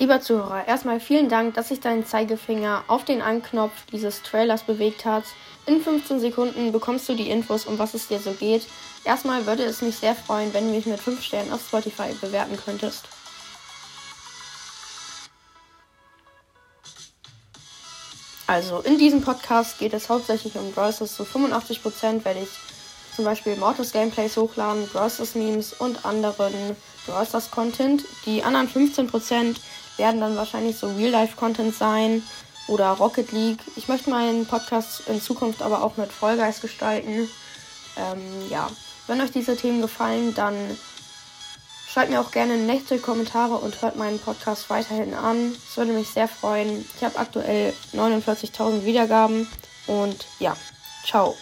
Lieber Zuhörer, erstmal vielen Dank, dass sich dein Zeigefinger auf den Anknopf dieses Trailers bewegt hat. In 15 Sekunden bekommst du die Infos, um was es dir so geht. Erstmal würde es mich sehr freuen, wenn du mich mit 5 Sternen auf Spotify bewerten könntest. Also, in diesem Podcast geht es hauptsächlich um Browsers. Zu 85% werde ich zum Beispiel Mortis Gameplays hochladen, Browsers Memes und anderen Browsers Content. Die anderen 15% werden dann wahrscheinlich so Real-Life-Content sein oder Rocket League. Ich möchte meinen Podcast in Zukunft aber auch mit Vollgeist gestalten. Ähm, ja, wenn euch diese Themen gefallen, dann schreibt mir auch gerne nette Kommentare und hört meinen Podcast weiterhin an. Es würde mich sehr freuen. Ich habe aktuell 49.000 Wiedergaben und ja, ciao.